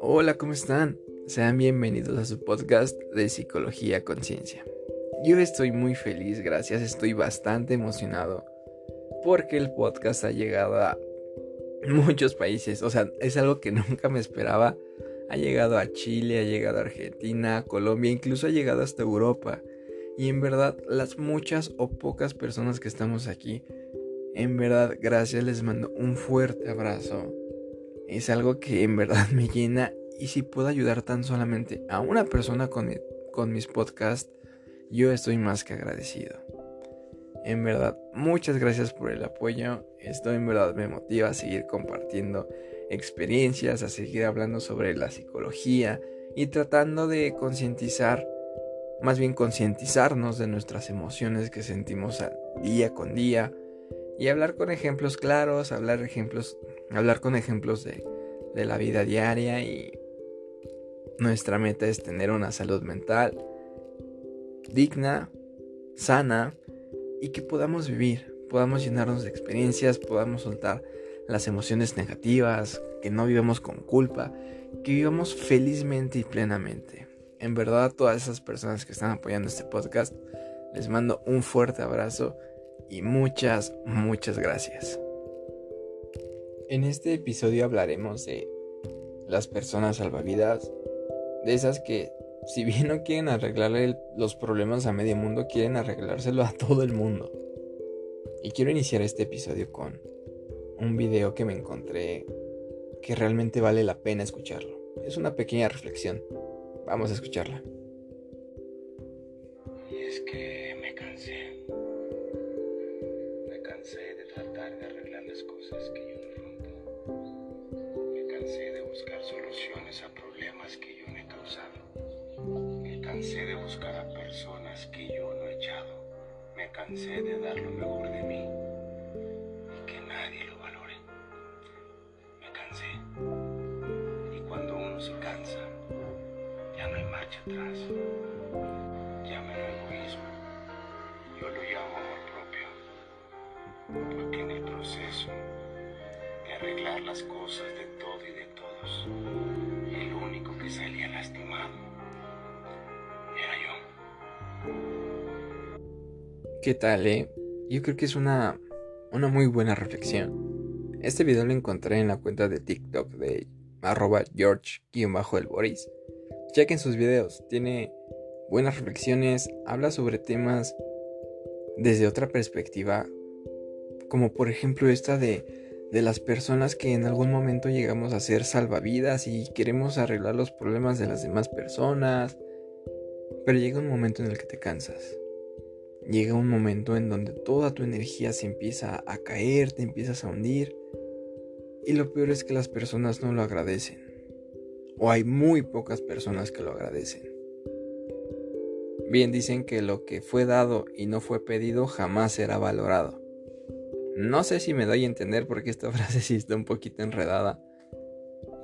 Hola, ¿cómo están? Sean bienvenidos a su podcast de Psicología Conciencia. Yo estoy muy feliz, gracias, estoy bastante emocionado porque el podcast ha llegado a muchos países, o sea, es algo que nunca me esperaba. Ha llegado a Chile, ha llegado a Argentina, Colombia, incluso ha llegado hasta Europa. Y en verdad, las muchas o pocas personas que estamos aquí, en verdad, gracias, les mando un fuerte abrazo. Es algo que en verdad me llena y si puedo ayudar tan solamente a una persona con, con mis podcasts, yo estoy más que agradecido. En verdad, muchas gracias por el apoyo. Esto en verdad me motiva a seguir compartiendo experiencias, a seguir hablando sobre la psicología y tratando de concientizar más bien concientizarnos de nuestras emociones que sentimos día con día y hablar con ejemplos claros, hablar ejemplos, hablar con ejemplos de, de la vida diaria y nuestra meta es tener una salud mental digna, sana y que podamos vivir, podamos llenarnos de experiencias, podamos soltar las emociones negativas, que no vivamos con culpa, que vivamos felizmente y plenamente. En verdad a todas esas personas que están apoyando este podcast, les mando un fuerte abrazo y muchas, muchas gracias. En este episodio hablaremos de las personas salvavidas, de esas que si bien no quieren arreglarle los problemas a medio mundo, quieren arreglárselo a todo el mundo. Y quiero iniciar este episodio con un video que me encontré que realmente vale la pena escucharlo. Es una pequeña reflexión Vamos a escucharla. Y es que cansé de dar lo mejor de mí y que nadie lo valore. Me cansé. Y cuando uno se cansa, ya no hay marcha atrás. Llámelo egoísmo. Yo lo llamo amor propio. Porque en el proceso de arreglar las cosas de todo y de todos, el único que salía lastimado ¿Qué tal, eh? Yo creo que es una, una muy buena reflexión. Este video lo encontré en la cuenta de TikTok de arroba George-el Boris Chequen sus videos, tiene buenas reflexiones, habla sobre temas desde otra perspectiva, como por ejemplo esta de, de las personas que en algún momento llegamos a ser salvavidas y queremos arreglar los problemas de las demás personas, pero llega un momento en el que te cansas. Llega un momento en donde toda tu energía se empieza a caer, te empiezas a hundir. Y lo peor es que las personas no lo agradecen o hay muy pocas personas que lo agradecen. Bien dicen que lo que fue dado y no fue pedido jamás será valorado. No sé si me doy a entender porque esta frase sí está un poquito enredada,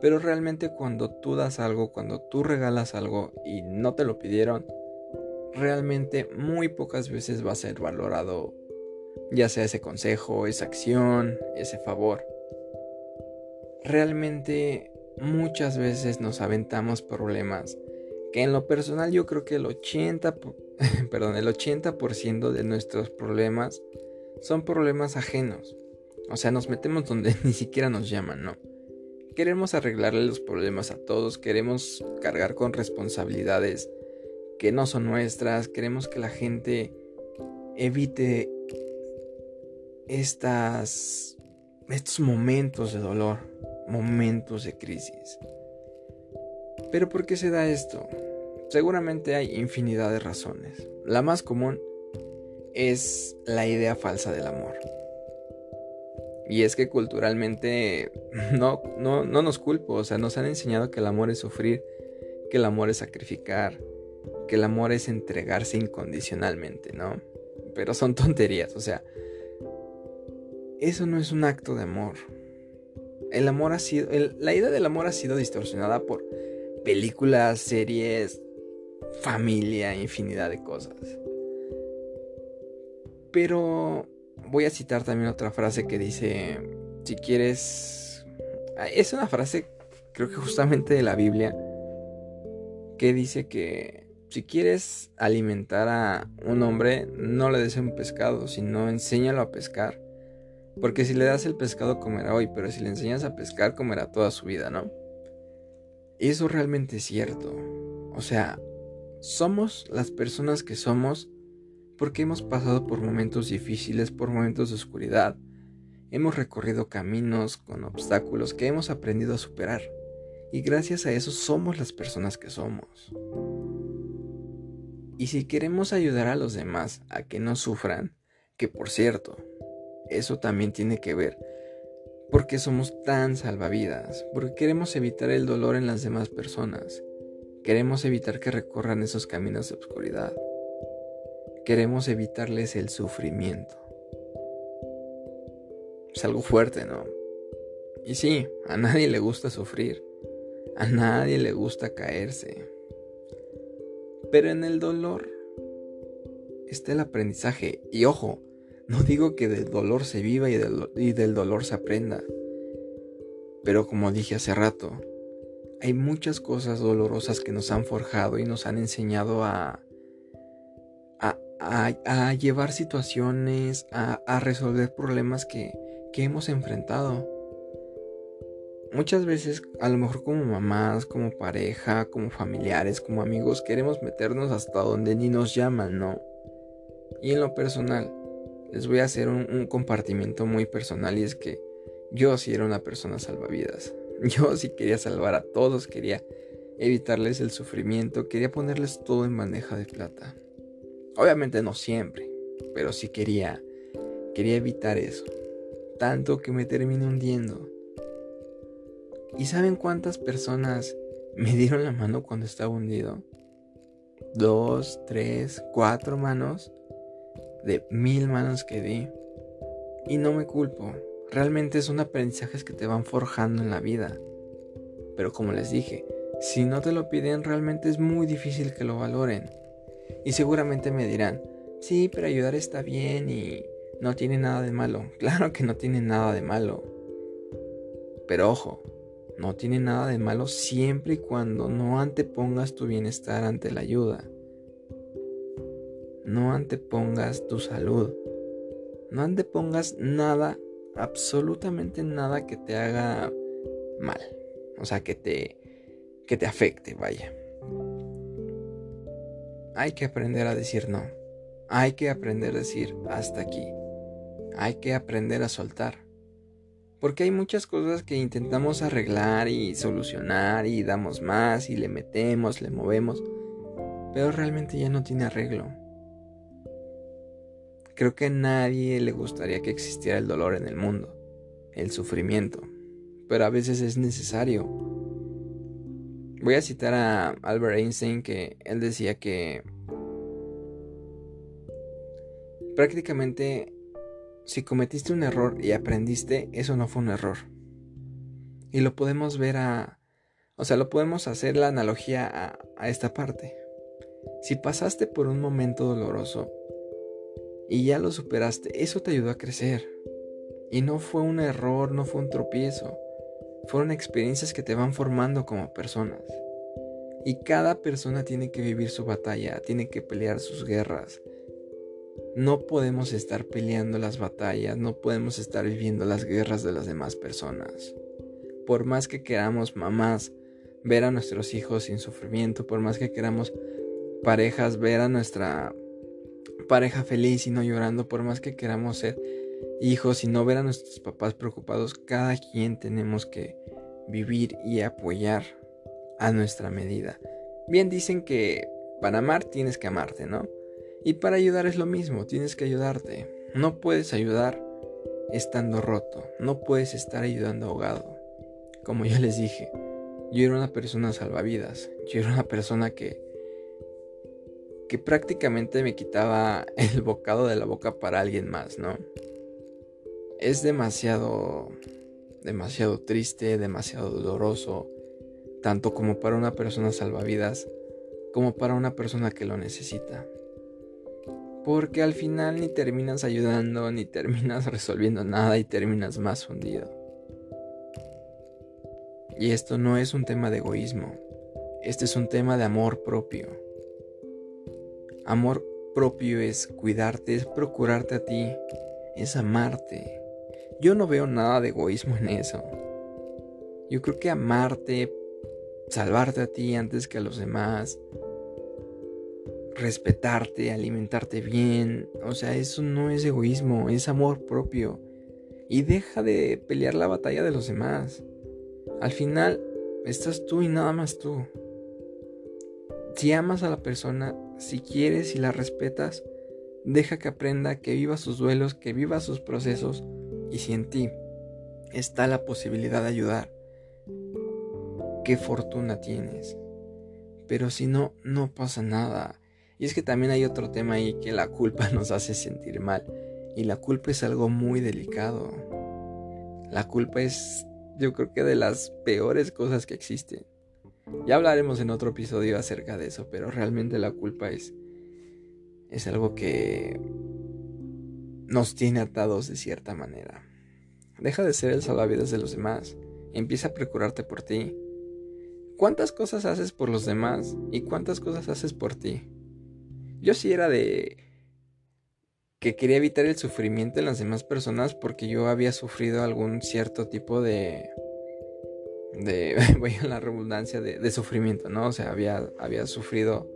pero realmente cuando tú das algo, cuando tú regalas algo y no te lo pidieron, realmente muy pocas veces va a ser valorado, ya sea ese consejo, esa acción, ese favor. Realmente muchas veces nos aventamos problemas que en lo personal yo creo que el 80, perdón, el 80% de nuestros problemas son problemas ajenos. O sea, nos metemos donde ni siquiera nos llaman, ¿no? Queremos arreglarle los problemas a todos, queremos cargar con responsabilidades que no son nuestras, queremos que la gente evite estas estos momentos de dolor momentos de crisis. Pero ¿por qué se da esto? Seguramente hay infinidad de razones. La más común es la idea falsa del amor. Y es que culturalmente no, no, no nos culpo, o sea, nos han enseñado que el amor es sufrir, que el amor es sacrificar, que el amor es entregarse incondicionalmente, ¿no? Pero son tonterías, o sea, eso no es un acto de amor, el amor ha sido, la idea del amor ha sido distorsionada por películas, series, familia, infinidad de cosas. Pero voy a citar también otra frase que dice, si quieres, ah, es una frase creo que justamente de la Biblia, que dice que si quieres alimentar a un hombre, no le des un pescado, sino enséñalo a pescar. Porque si le das el pescado comerá hoy, pero si le enseñas a pescar comerá toda su vida, ¿no? Eso realmente es cierto. O sea, somos las personas que somos porque hemos pasado por momentos difíciles, por momentos de oscuridad. Hemos recorrido caminos con obstáculos que hemos aprendido a superar. Y gracias a eso somos las personas que somos. Y si queremos ayudar a los demás a que no sufran, que por cierto, eso también tiene que ver porque somos tan salvavidas, porque queremos evitar el dolor en las demás personas, queremos evitar que recorran esos caminos de oscuridad, queremos evitarles el sufrimiento. Es algo fuerte, ¿no? Y sí, a nadie le gusta sufrir, a nadie le gusta caerse, pero en el dolor está el aprendizaje, y ojo, no digo que del dolor se viva y del, dolor se aprenda. Pero como dije hace rato, hay muchas cosas dolorosas que nos han forjado y nos han enseñado a, llevar situaciones, a, resolver problemas que hemos enfrentado. Muchas veces, a lo mejor como mamás, como pareja, como familiares, como amigos, queremos meternos hasta donde ni nos llaman, ¿no? Y en lo personal, les voy a hacer un, compartimiento muy personal y es que yo sí era una persona salvavidas. Yo sí quería salvar a todos, quería evitarles el sufrimiento, quería ponerles todo en bandeja de plata. Obviamente no siempre, pero sí quería, quería evitar eso. Tanto que me terminé hundiendo. ¿Y saben cuántas personas me dieron la mano cuando estaba hundido? Dos, tres, cuatro manos de mil manos que di. Y no me culpo, realmente son aprendizajes que te van forjando en la vida. Pero como les dije, si no te lo piden realmente es muy difícil que lo valoren. Y seguramente me dirán, sí, pero ayudar está bien y no tiene nada de malo. Claro que no tiene nada de malo. Pero ojo, no tiene nada de malo siempre y cuando no antepongas tu bienestar ante la ayuda. No antepongas tu salud. No antepongas nada, absolutamente nada que te haga mal. O sea, que te, que te afecte, vaya. Hay que aprender a decir no. Hay que aprender a decir hasta aquí. Hay que aprender a soltar. Porque hay muchas cosas que intentamos arreglar y solucionar y damos más y le metemos, le movemos, pero realmente ya no tiene arreglo. Creo que a nadie le gustaría que existiera el dolor en el mundo, el sufrimiento, pero a veces es necesario. Voy a citar a Albert Einstein que él decía que prácticamente si cometiste un error y aprendiste, eso no fue un error. Y lo podemos ver a... O sea, lo podemos hacer la analogía a, esta parte. Si pasaste por un momento doloroso, y ya lo superaste, eso te ayudó a crecer. Y no fue un error, no fue un tropiezo. Fueron experiencias que te van formando como personas. Y cada persona tiene que vivir su batalla, tiene que pelear sus guerras. No podemos estar peleando las batallas, no podemos estar viviendo las guerras de las demás personas. Por más que queramos mamás ver a nuestros hijos sin sufrimiento, por más que queramos parejas ver a nuestra pareja feliz y no llorando, por más que queramos ser hijos y no ver a nuestros papás preocupados, cada quien tenemos que vivir y apoyar a nuestra medida. Bien dicen que para amar tienes que amarte, ¿no? Y para ayudar es lo mismo, tienes que ayudarte. No puedes ayudar estando roto, no puedes estar ayudando ahogado. Como ya les dije, yo era una persona salvavidas, yo era una persona que que prácticamente me quitaba el bocado de la boca para alguien más, ¿no? Es demasiado, demasiado triste, demasiado doloroso, tanto como para una persona salvavidas, como para una persona que lo necesita. Porque al final ni terminas ayudando, ni terminas resolviendo nada y terminas más hundido. Y esto no es un tema de egoísmo, este es un tema de amor propio. Amor propio es cuidarte, es procurarte a ti, es amarte. Yo no veo nada de egoísmo en eso. Yo creo que amarte, salvarte a ti antes que a los demás, respetarte, alimentarte bien, o sea, eso no es egoísmo, es amor propio. Y deja de pelear la batalla de los demás. Al final, estás tú y nada más tú. Si amas a la persona, si quieres y la respetas, deja que aprenda, que viva sus duelos, que viva sus procesos y si en ti está la posibilidad de ayudar, qué fortuna tienes. Pero si no, no pasa nada. Y es que también hay otro tema ahí que la culpa nos hace sentir mal. Y la culpa es algo muy delicado. La culpa es, yo creo que de las peores cosas que existen. Ya hablaremos en otro episodio acerca de eso, pero realmente la culpa es, es algo que nos tiene atados de cierta manera. Deja de ser el salvavidas de los demás. Empieza a procurarte por ti. ¿Cuántas cosas haces por los demás y cuántas cosas haces por ti? Yo sí era de que quería evitar el sufrimiento en las demás personas porque yo había sufrido algún cierto tipo de de voy a la redundancia de, de, sufrimiento, ¿no? O sea, había había sufrido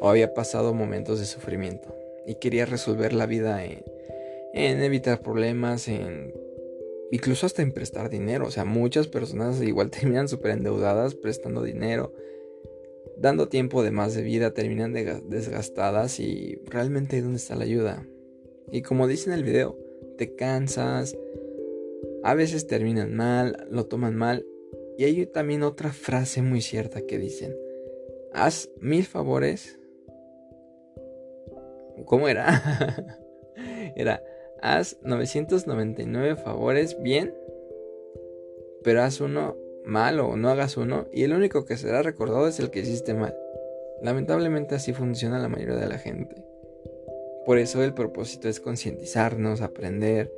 o había pasado momentos de sufrimiento y quería resolver la vida en, en evitar problemas, en incluso hasta en prestar dinero. O sea, muchas personas igual terminan súper endeudadas prestando dinero, dando tiempo de más de vida, terminan desgastadas y realmente ¿dónde está la ayuda? Y como dice en el video, te cansas, a veces terminan mal, lo toman mal. Y hay también otra frase muy cierta que dicen, haz mil favores. ¿Cómo era? era, haz 999 favores bien, pero haz uno mal o no hagas uno y el único que será recordado es el que hiciste mal. Lamentablemente así funciona la mayoría de la gente. Por eso el propósito es concientizarnos, aprender,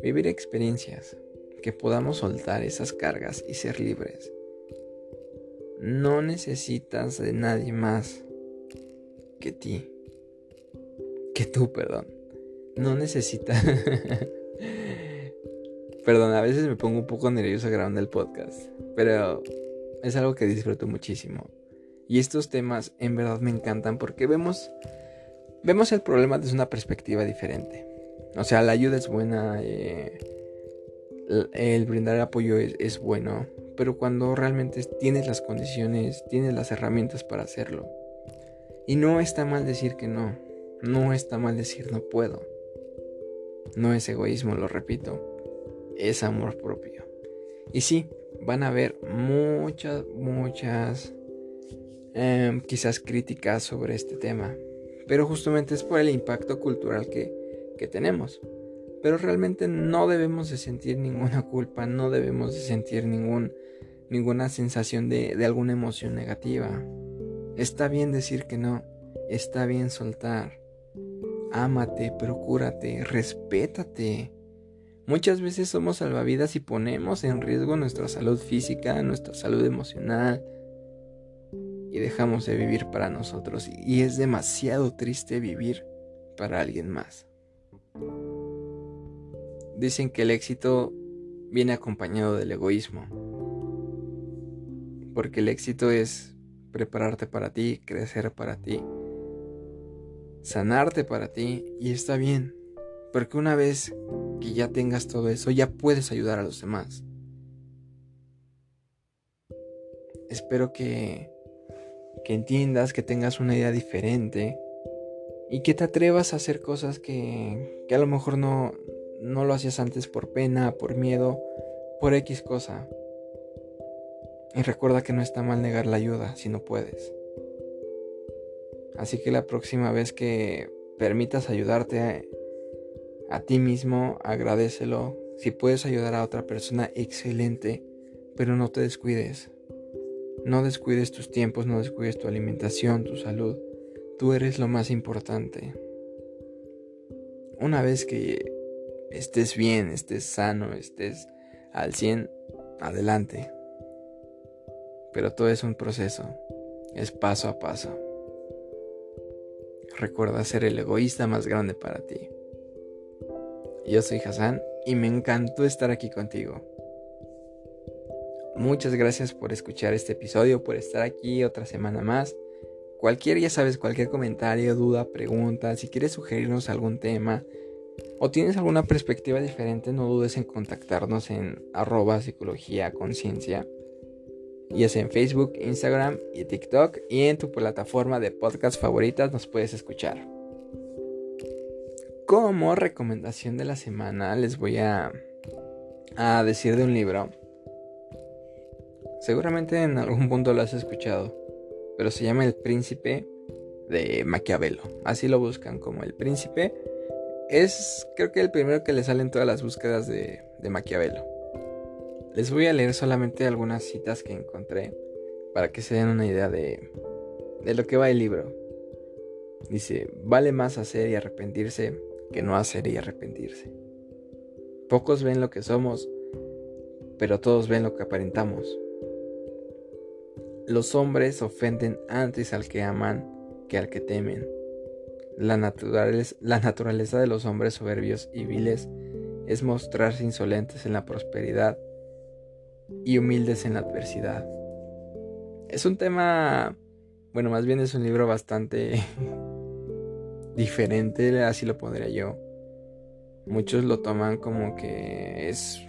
vivir experiencias, que podamos soltar esas cargas y ser libres. No necesitas de nadie más que ti. Que tú, perdón no necesita. Perdón, a veces me pongo un poco nervioso grabando el podcast, pero es algo que disfruto muchísimo. Y estos temas en verdad me encantan porque vemos vemos el problema desde una perspectiva diferente. O sea, la ayuda es buena, eh, el brindar apoyo es, es bueno, pero cuando realmente tienes las condiciones, tienes las herramientas para hacerlo. Y no está mal decir que no, no está mal decir no puedo. No es egoísmo, lo repito, es amor propio. Y sí, van a haber muchas, muchas, em, quizás críticas sobre este tema, pero justamente es por el impacto cultural que, que tenemos. Pero realmente no debemos de sentir ninguna culpa, no debemos de sentir ningún, ninguna sensación de, de alguna emoción negativa. Está bien decir que no, está bien soltar, ámate, procúrate, respétate. Muchas veces somos salvavidas y ponemos en riesgo nuestra salud física, nuestra salud emocional y dejamos de vivir para nosotros. Y es demasiado triste vivir para alguien más. Dicen que el éxito viene acompañado del egoísmo. Porque el éxito es prepararte para ti, crecer para ti, sanarte para ti y está bien, porque una vez que ya tengas todo eso, ya puedes ayudar a los demás. Espero que, que entiendas, que tengas una idea diferente y que te atrevas a hacer cosas que, que a lo mejor no, no lo hacías antes por pena, por miedo, por X cosa. Y recuerda que no está mal negar la ayuda si no puedes. Así que la próxima vez que permitas ayudarte a, ti mismo, agradecelo. Si puedes ayudar a otra persona, excelente, pero no te descuides. No descuides tus tiempos, no descuides tu alimentación, tu salud. Tú eres lo más importante. una vez que estés bien, estés sano, estés al 100, adelante. Pero todo es un proceso, es paso a paso. Recuerda ser el egoísta más grande para ti. Yo soy Hassan y me encantó estar aquí contigo. Muchas gracias por escuchar este episodio, por estar aquí otra semana más. Cualquier, ya sabes, cualquier comentario, duda, pregunta, si quieres sugerirnos algún tema o tienes alguna perspectiva diferente, no dudes en contactarnos en arroba psicología conciencia. Ya sea en Facebook, Instagram y TikTok y en tu plataforma de podcast favoritas nos puedes escuchar. Como recomendación de la semana les voy a, a decir de un libro. Seguramente en algún punto lo has escuchado, pero se llama El Príncipe de Maquiavelo. Así lo buscan como El Príncipe. Es creo que el primero que le salen todas las búsquedas de, de Maquiavelo. Les voy a leer solamente algunas citas que encontré para que se den una idea de, de lo que va el libro. Dice, vale más hacer y arrepentirse que no hacer y arrepentirse. Pocos ven lo que somos, pero todos ven lo que aparentamos. Los hombres ofenden antes al que aman que al que temen. La naturaleza, la naturaleza de los hombres soberbios y viles es mostrarse insolentes en la prosperidad y humildes en la adversidad. Es un tema, bueno, más bien es un libro bastante diferente, así lo pondría yo. Muchos lo toman como que es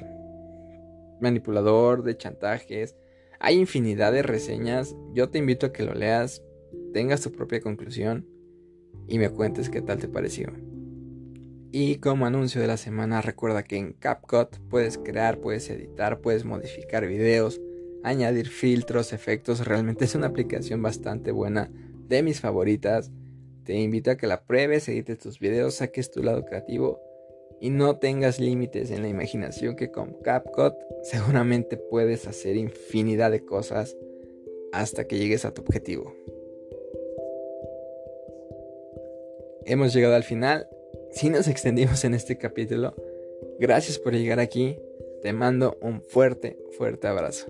manipulador de chantajes. Hay infinidad de reseñas. Yo te invito a que lo leas, tengas tu propia conclusión y me cuentes qué tal te pareció. Y como anuncio de la semana, recuerda que en CapCut puedes crear, puedes editar, puedes modificar videos, añadir filtros, efectos. Realmente es una aplicación bastante buena, de mis favoritas. Te invito a que la pruebes, edites tus videos, saques tu lado creativo y no tengas límites en la imaginación que con CapCut seguramente puedes hacer infinidad de cosas hasta que llegues a tu objetivo. Hemos llegado al final. Si nos extendimos en este capítulo, gracias por llegar aquí. Te mando un fuerte, fuerte abrazo.